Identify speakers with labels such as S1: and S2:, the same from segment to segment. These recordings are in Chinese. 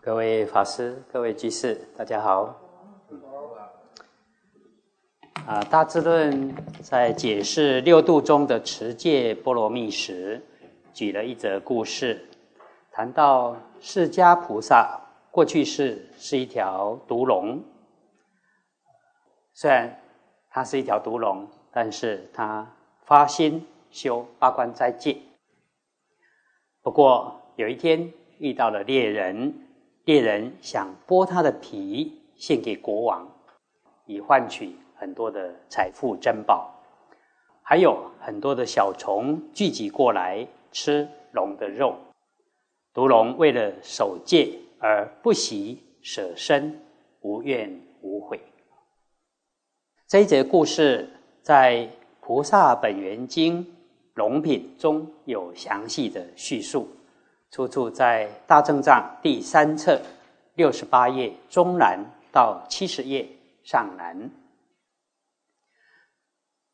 S1: 各位法师、各位居士，大家好。啊，《大智论》在解释六度中的持戒波罗蜜时，举了一则故事，谈到释迦菩萨过去世是一条毒龙。虽然他是一条毒龙，但是他发心修八关斋戒。不过有一天遇到了猎人，猎人想剥他的皮献给国王，以换取。很多的财富珍宝，还有很多的小虫聚集过来吃龙的肉。毒龙为了守戒而不惜舍身，无怨无悔。这一节故事在《菩萨本愿经·龙品》中有详细的叙述，出处在《大正藏》第三册六十八页中南到七十页上南。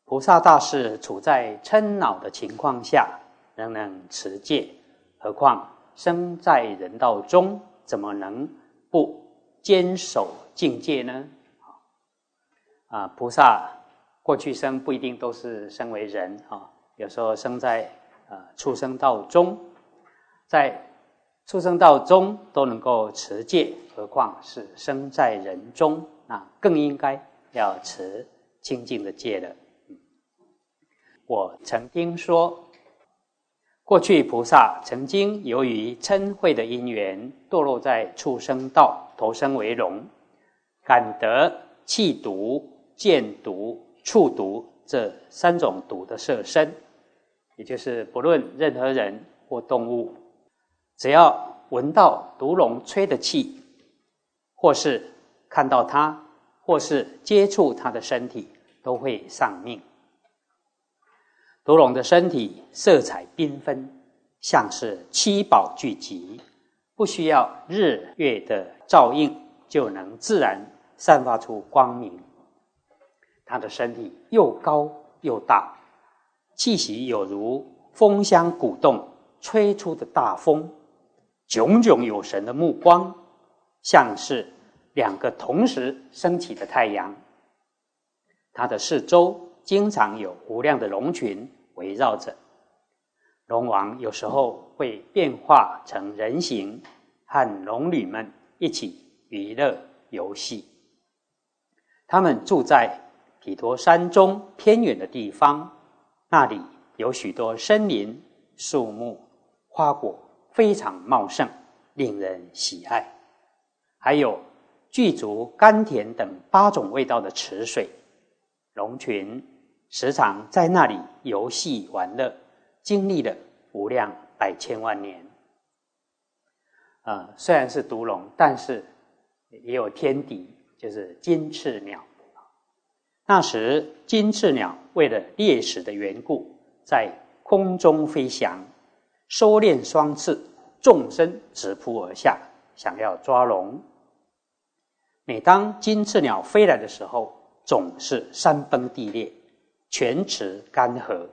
S1: 菩萨大士处在嗔恼的情况下，仍能持戒，何况生在人道中，怎么能不坚守境界呢？啊，菩萨过去生不一定都是生为人啊，有时候生在啊畜生道中，在畜生道中都能够持戒，何况是生在人中，那更应该要持清净的戒了。我曾听说，过去菩萨曾经由于嗔恚的因缘，堕落在畜生道，投生为龙，感得气毒、见毒、触毒这三种毒的色身，也就是不论任何人或动物，只要闻到毒龙吹的气，或是看到它，或是接触它的身体，都会丧命。毒龙的身体色彩缤纷，像是七宝聚集，不需要日月的照应就能自然散发出光明。它的身体又高又大，气息有如风箱鼓动吹出的大风，炯炯有神的目光，像是两个同时升起的太阳。它的四周。经常有无量的龙群围绕着，龙王有时候会变化成人形，和龙女们一起娱乐游戏。他们住在毗陀山中偏远的地方，那里有许多森林、树木、花果非常茂盛，令人喜爱。还有具足甘甜等八种味道的池水，龙群。时常在那里游戏玩乐，经历了无量百千万年。啊，虽然是毒龙，但是也有天敌，就是金翅鸟。那时金翅鸟为了猎食的缘故，在空中飞翔，收敛双翅，纵身直扑而下，想要抓龙。每当金翅鸟飞来的时候，总是山崩地裂。泉池干涸，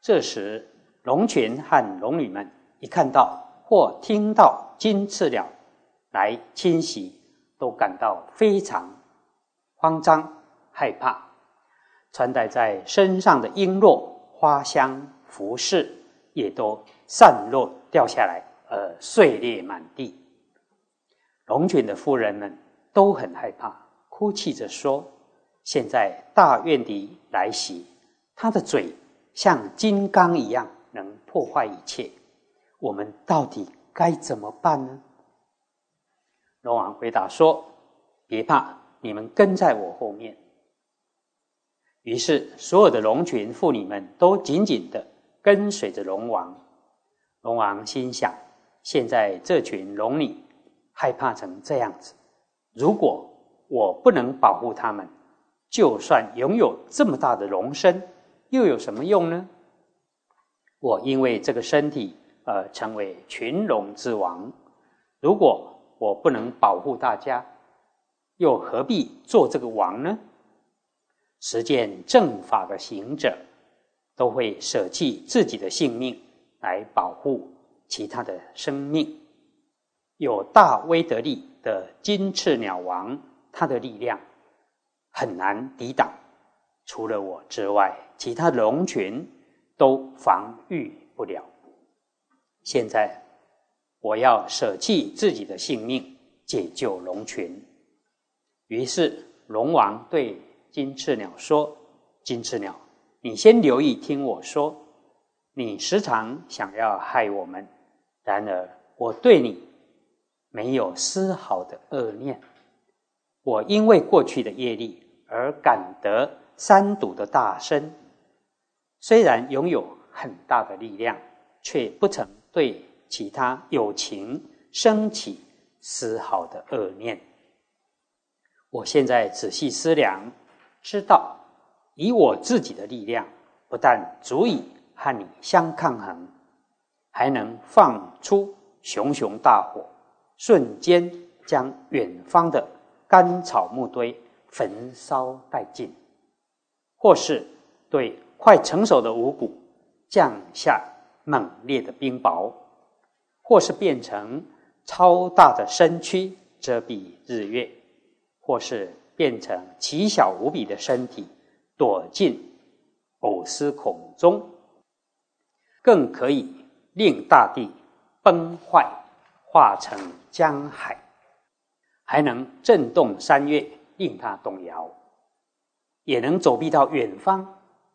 S1: 这时龙群和龙女们一看到或听到金翅鸟来侵袭，都感到非常慌张害怕，穿戴在身上的璎珞、花香、服饰也都散落掉下来，而碎裂满地。龙群的夫人们都很害怕，哭泣着说。现在大怨敌来袭，他的嘴像金刚一样，能破坏一切。我们到底该怎么办呢？龙王回答说：“别怕，你们跟在我后面。”于是，所有的龙群妇女们都紧紧的跟随着龙王。龙王心想：现在这群龙女害怕成这样子，如果我不能保护他们，就算拥有这么大的龙身，又有什么用呢？我因为这个身体而成为群龙之王。如果我不能保护大家，又何必做这个王呢？实践正法的行者，都会舍弃自己的性命来保护其他的生命。有大威德力的金翅鸟王，它的力量很难抵挡。除了我之外，其他龙群都防御不了。现在我要舍弃自己的性命，解救龙群。于是龙王对金翅鸟说：“金翅鸟，你先留意听我说。你时常想要害我们，然而我对你没有丝毫的恶念。我因为过去的业力而感得。”三堵的大身，虽然拥有很大的力量，却不曾对其他有情升起丝毫的恶念。我现在仔细思量，知道以我自己的力量，不但足以和你相抗衡，还能放出熊熊大火，瞬间将远方的干草木堆焚烧殆尽。或是对快成熟的五谷降下猛烈的冰雹，或是变成超大的身躯遮蔽日月，或是变成奇小无比的身体躲进藕丝孔中，更可以令大地崩坏，化成江海，还能震动山岳，令它动摇。也能走避到远方，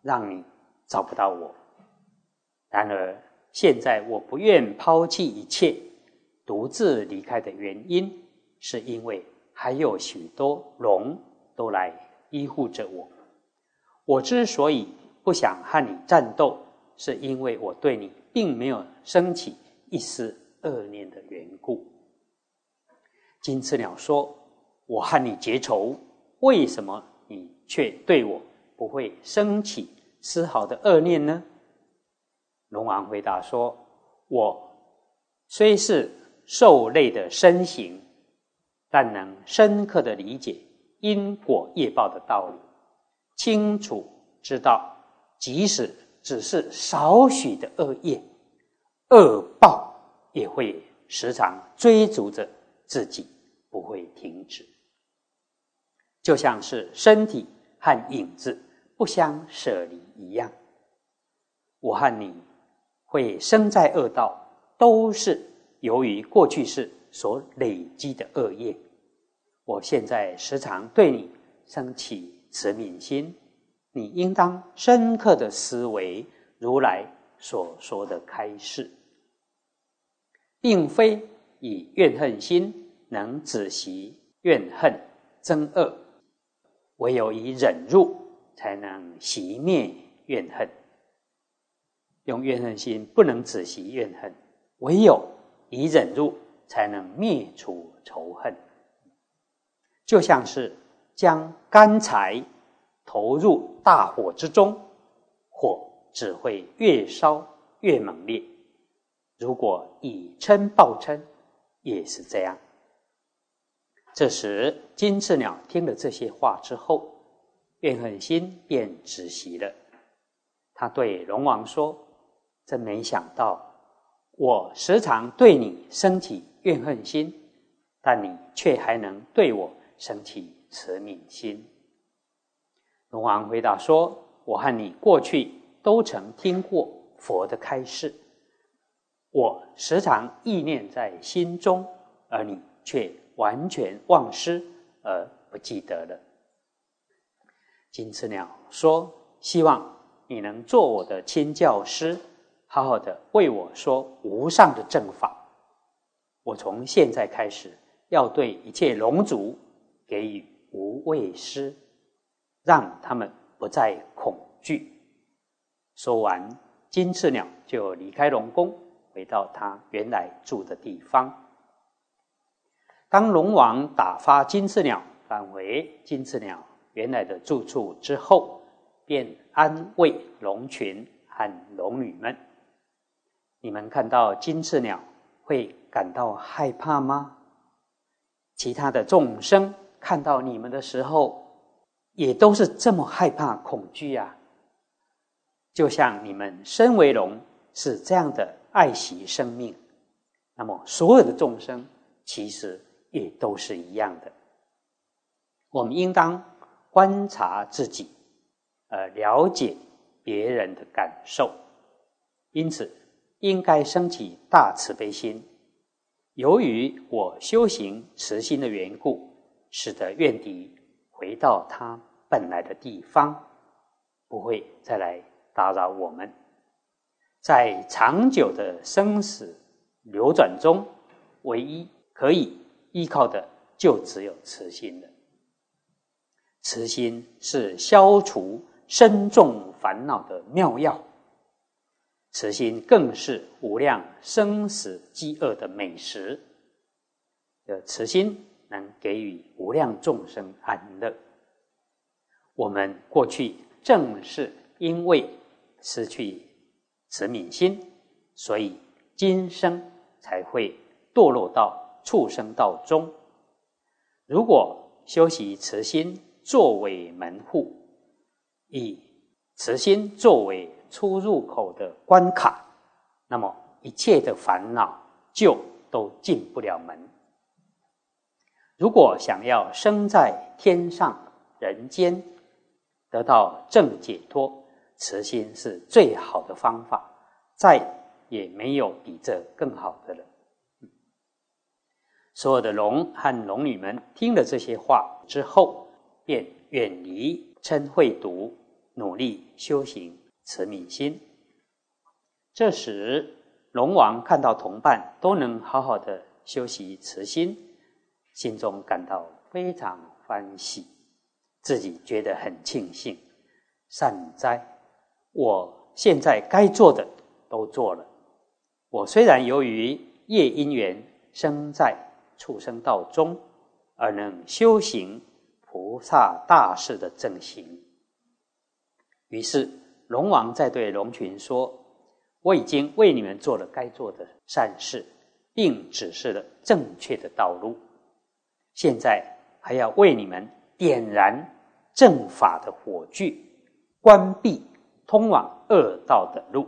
S1: 让你找不到我。然而，现在我不愿抛弃一切，独自离开的原因，是因为还有许多龙都来依护着我。我之所以不想和你战斗，是因为我对你并没有升起一丝恶念的缘故。金翅鸟说：“我和你结仇，为什么？”你却对我不会升起丝毫的恶念呢？龙王回答说：“我虽是兽类的身形，但能深刻的理解因果业报的道理，清楚知道，即使只是少许的恶业，恶报也会时常追逐着自己，不会停止。”就像是身体和影子不相舍离一样，我和你会生在恶道，都是由于过去世所累积的恶业。我现在时常对你升起慈悯心，你应当深刻的思维如来所说的开示，并非以怨恨心能止息怨恨憎恶。唯有以忍辱，才能熄灭怨恨。用怨恨心不能止息怨恨，唯有以忍辱，才能灭除仇恨。就像是将干柴投入大火之中，火只会越烧越猛烈。如果以嗔报嗔，也是这样。这时，金翅鸟听了这些话之后，怨恨心便止息了。他对龙王说：“真没想到，我时常对你升起怨恨心，但你却还能对我升起慈悯心。”龙王回答说：“我和你过去都曾听过佛的开示，我时常意念在心中，而你却……”完全忘失而不记得了。金翅鸟说：“希望你能做我的亲教师，好好的为我说无上的正法。我从现在开始要对一切龙族给予无畏师，让他们不再恐惧。”说完，金翅鸟就离开龙宫，回到他原来住的地方。当龙王打发金翅鸟返回金翅鸟原来的住处之后，便安慰龙群和龙女们：“你们看到金翅鸟会感到害怕吗？其他的众生看到你们的时候，也都是这么害怕、恐惧呀。就像你们身为龙，是这样的爱惜生命，那么所有的众生。”其实也都是一样的。我们应当观察自己，呃，了解别人的感受，因此应该升起大慈悲心。由于我修行慈心的缘故，使得怨敌回到他本来的地方，不会再来打扰我们。在长久的生死流转中，唯一可以依靠的就只有慈心了。慈心是消除深重烦恼的妙药，慈心更是无量生死饥饿的美食。的慈心能给予无量众生安乐。我们过去正是因为失去慈悯心，所以今生才会堕落到畜生道中。如果修习慈心，作为门户，以慈心作为出入口的关卡，那么一切的烦恼就都进不了门。如果想要生在天上人间，得到正解脱，慈心是最好的方法，再也没有比这更好的了。所有的龙和龙女们听了这些话之后。便远离嗔恚毒，努力修行慈悯心。这时，龙王看到同伴都能好好的修习慈心，心中感到非常欢喜，自己觉得很庆幸。善哉，我现在该做的都做了。我虽然由于业因缘生在畜生道中，而能修行。菩萨大士的正行。于是龙王在对龙群说：“我已经为你们做了该做的善事，并指示了正确的道路。现在还要为你们点燃正法的火炬，关闭通往恶道的路，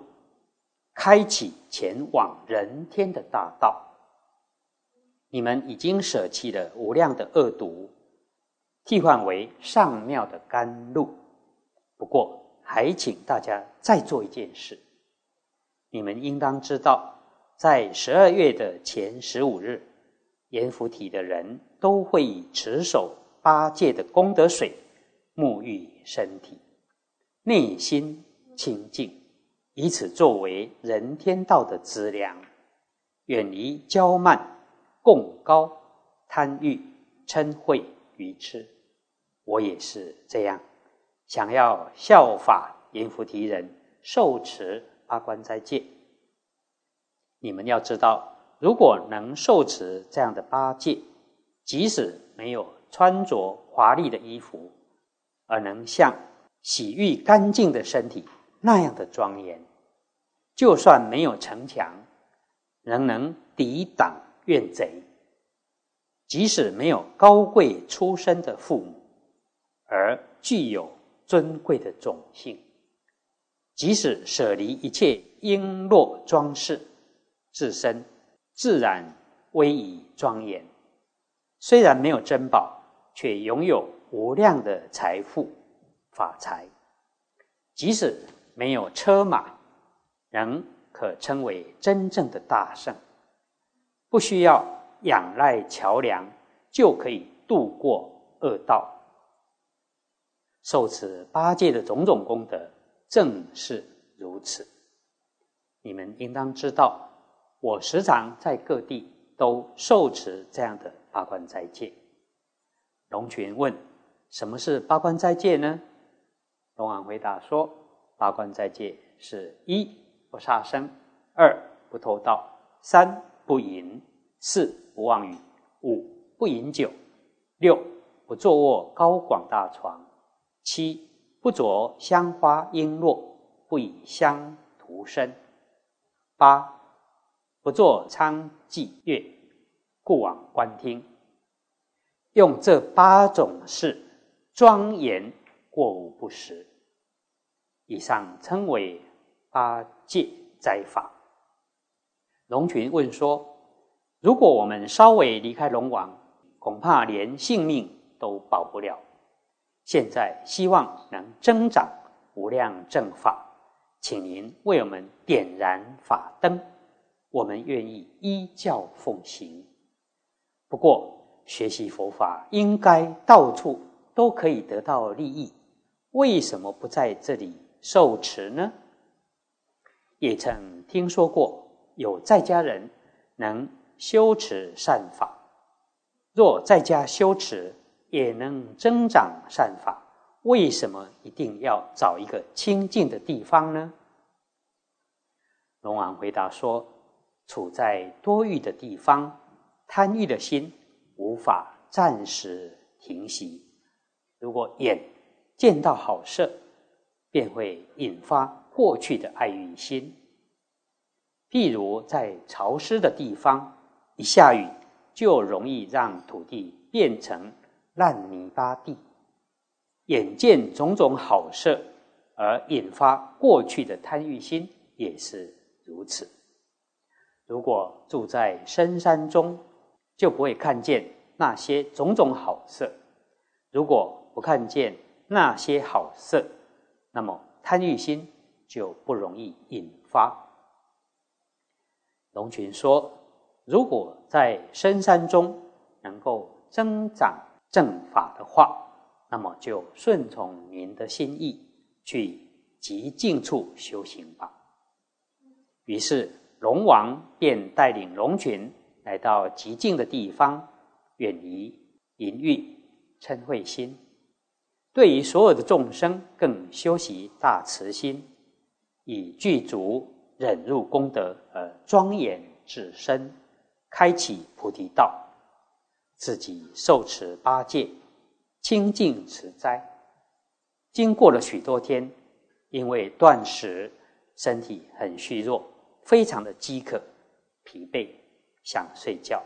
S1: 开启前往人天的大道。你们已经舍弃了无量的恶毒。”替换为上妙的甘露。不过，还请大家再做一件事。你们应当知道，在十二月的前十五日，阎浮提的人都会以持守八戒的功德水沐浴身体，内心清净，以此作为人天道的资粮，远离骄慢、共高、贪欲、嗔恚、愚痴。我也是这样，想要效法阎浮提人受持八关斋戒。你们要知道，如果能受持这样的八戒，即使没有穿着华丽的衣服，而能像洗浴干净的身体那样的庄严，就算没有城墙，仍能抵挡怨贼；即使没有高贵出身的父母。而具有尊贵的种性，即使舍离一切璎珞装饰，自身自然威仪庄严。虽然没有珍宝，却拥有无量的财富法财；即使没有车马，仍可称为真正的大圣。不需要仰赖桥梁，就可以渡过恶道。受持八戒的种种功德，正是如此。你们应当知道，我时常在各地都受持这样的八关斋戒。龙群问：“什么是八关斋戒呢？”龙王回答说：“八关斋戒是一不杀生，二不偷盗，三不淫，四不妄语，五不饮酒，六不坐卧高广大床。”七不着香花璎珞，不以香涂身；八不作娼妓乐，故往观听。用这八种事庄严过午不食。以上称为八戒斋法。龙群问说：如果我们稍微离开龙王，恐怕连性命都保不了。现在希望能增长无量正法，请您为我们点燃法灯，我们愿意依教奉行。不过，学习佛法应该到处都可以得到利益，为什么不在这里受持呢？也曾听说过有在家人能修持善法，若在家修持。也能增长善法，为什么一定要找一个清净的地方呢？龙王回答说：“处在多欲的地方，贪欲的心无法暂时停息。如果眼见到好色，便会引发过去的爱欲心。譬如在潮湿的地方，一下雨就容易让土地变成。”烂泥巴地，眼见种种好色，而引发过去的贪欲心，也是如此。如果住在深山中，就不会看见那些种种好色；如果不看见那些好色，那么贪欲心就不容易引发。龙群说：“如果在深山中能够增长。”正法的话，那么就顺从您的心意，去极静处修行吧。于是龙王便带领龙群来到极静的地方，远离淫欲嗔恚心，对于所有的众生更修习大慈心，以具足忍辱功德而庄严自身，开启菩提道。自己受持八戒，清净持斋，经过了许多天，因为断食，身体很虚弱，非常的饥渴、疲惫，想睡觉。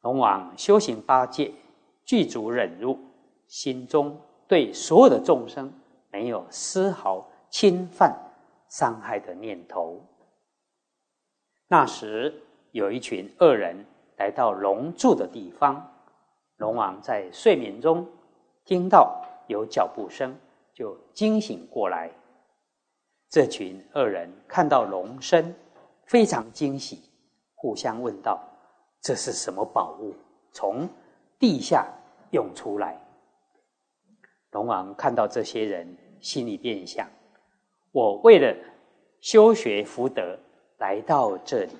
S1: 龙王修行八戒，具足忍辱，心中对所有的众生没有丝毫侵犯、伤害的念头。那时有一群恶人。来到龙住的地方，龙王在睡眠中听到有脚步声，就惊醒过来。这群恶人看到龙身，非常惊喜，互相问道：“这是什么宝物？从地下涌出来？”龙王看到这些人，心里便想：“我为了修学福德，来到这里。”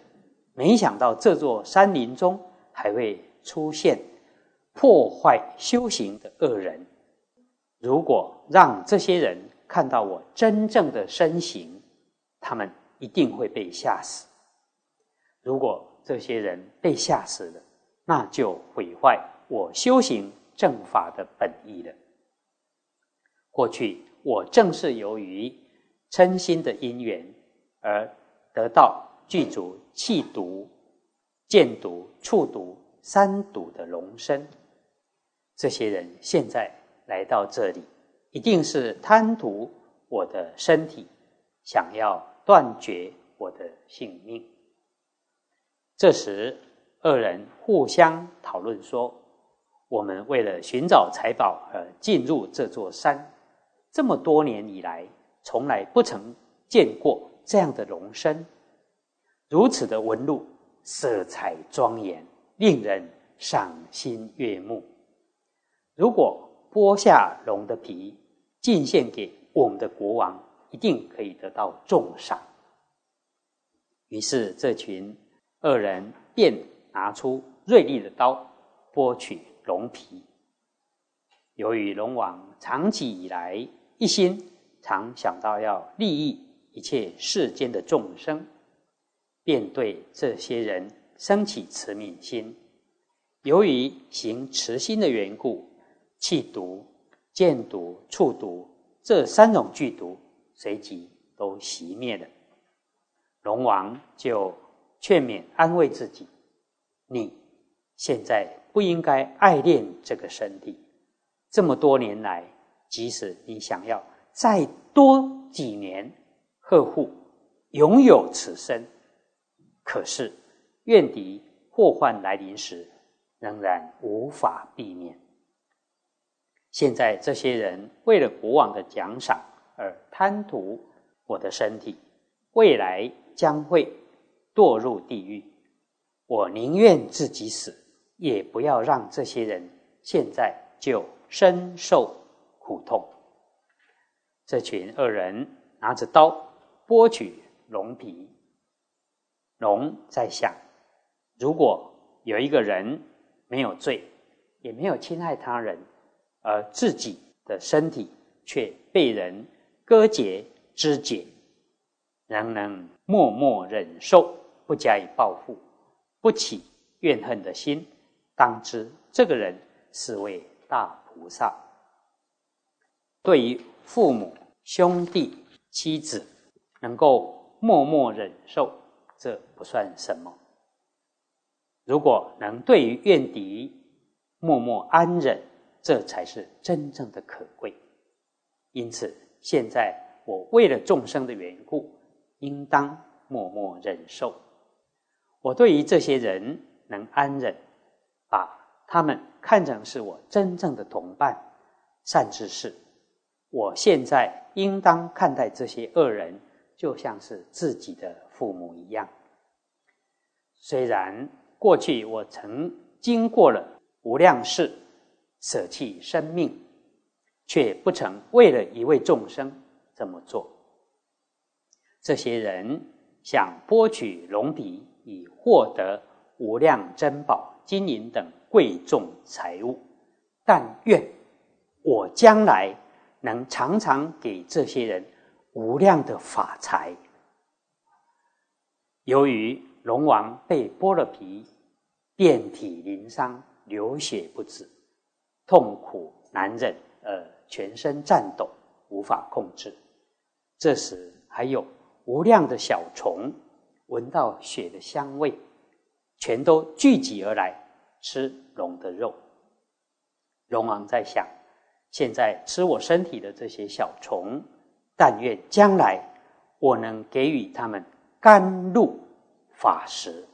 S1: 没想到这座山林中还会出现破坏修行的恶人。如果让这些人看到我真正的身形，他们一定会被吓死。如果这些人被吓死了，那就毁坏我修行正法的本意了。过去我正是由于嗔心的因缘而得到。具足气毒、见毒、触毒三毒的龙身，这些人现在来到这里，一定是贪图我的身体，想要断绝我的性命。这时，二人互相讨论说：“我们为了寻找财宝而进入这座山，这么多年以来，从来不曾见过这样的龙身。”如此的纹路，色彩庄严，令人赏心悦目。如果剥下龙的皮，进献给我们的国王，一定可以得到重赏。于是，这群恶人便拿出锐利的刀，剥取龙皮。由于龙王长期以来一心常想到要利益一切世间的众生。便对这些人生起慈悯心。由于行慈心的缘故，气毒、见毒、触毒这三种剧毒随即都熄灭了。龙王就劝勉安慰自己：“你现在不应该爱恋这个身体。这么多年来，即使你想要再多几年呵护、拥有此身。”可是，怨敌祸患来临时，仍然无法避免。现在这些人为了国王的奖赏而贪图我的身体，未来将会堕入地狱。我宁愿自己死，也不要让这些人现在就深受苦痛。这群恶人拿着刀剥取龙皮，龙在想：如果有一个人没有罪，也没有侵害他人，而自己的身体却被人割截肢解，仍能默默忍受，不加以报复，不起怨恨的心，当知这个人是位大菩萨。对于父母、兄弟、妻子，能够默默忍受，这不算什么。如果能对于怨敌默默安忍，这才是真正的可贵。因此，现在我为了众生的缘故，应当默默忍受。我对于这些人能安忍，把他们看成是我真正的同伴、善知识。我现在应当看待这些恶人，就像是自己的父母一样。虽然过去我曾经过了无量世。舍弃生命，却不曾为了一位众生这么做。这些人想剥取龙皮，以获得无量珍宝、金银等贵重财物。但愿我将来能常常给这些人无量的法财。由于龙王被剥了皮，遍体鳞伤，流血不止。痛苦难忍，而全身颤抖，无法控制。这时还有无量的小虫闻到血的香味，全都聚集而来吃龙的肉。龙王在想：现在吃我身体的这些小虫，但愿将来我能给予他们甘露法食。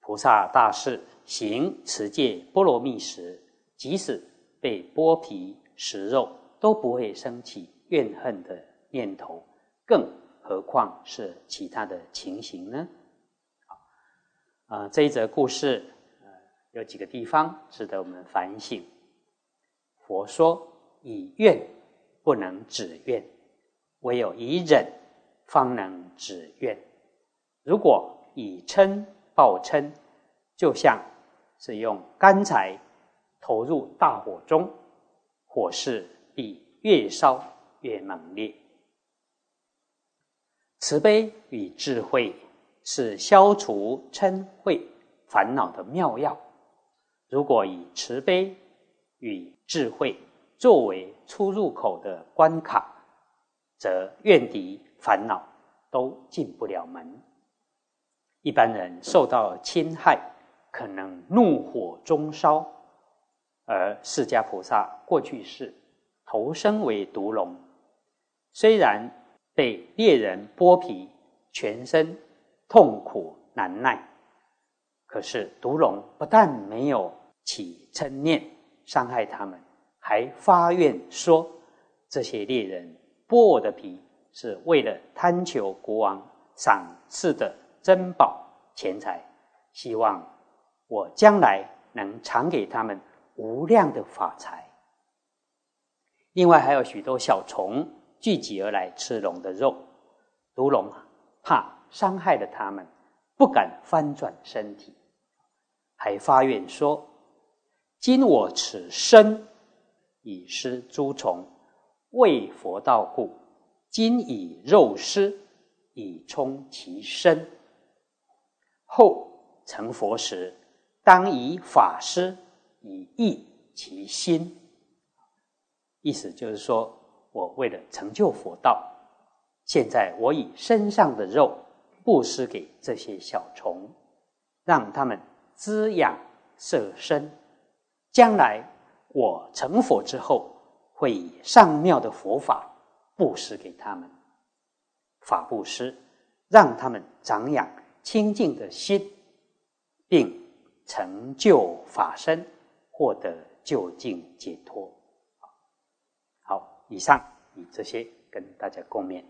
S1: 菩萨大士行持戒波罗蜜时。即使被剥皮食肉，都不会升起怨恨的念头，更何况是其他的情形呢？啊，这一则故事，呃，有几个地方值得我们反省。佛说，以怨不能止怨，唯有以忍方能止怨。如果以嗔报嗔，就像是用干柴。投入大火中，火势必越烧越猛烈。慈悲与智慧是消除嗔恚烦恼的妙药。如果以慈悲与智慧作为出入口的关卡，则怨敌烦恼都进不了门。一般人受到侵害，可能怒火中烧。而释迦菩萨过去世投生为毒龙，虽然被猎人剥皮，全身痛苦难耐，可是毒龙不但没有起嗔念伤害他们，还发愿说：这些猎人剥我的皮，是为了贪求国王赏赐的珍宝钱财，希望我将来能常给他们。无量的法财，另外还有许多小虫聚集而来吃龙的肉，毒龙怕伤害了他们，不敢翻转身体，还发愿说：“今我此身以施诸虫，为佛道故，今以肉施以充其身，后成佛时，当以法施。”以益其心，意思就是说，我为了成就佛道，现在我以身上的肉布施给这些小虫，让他们滋养色身。将来我成佛之后，会以上妙的佛法布施给他们，法布施，让他们长养清净的心，并成就法身，获得究竟解脱。好，以上以这些跟大家共勉。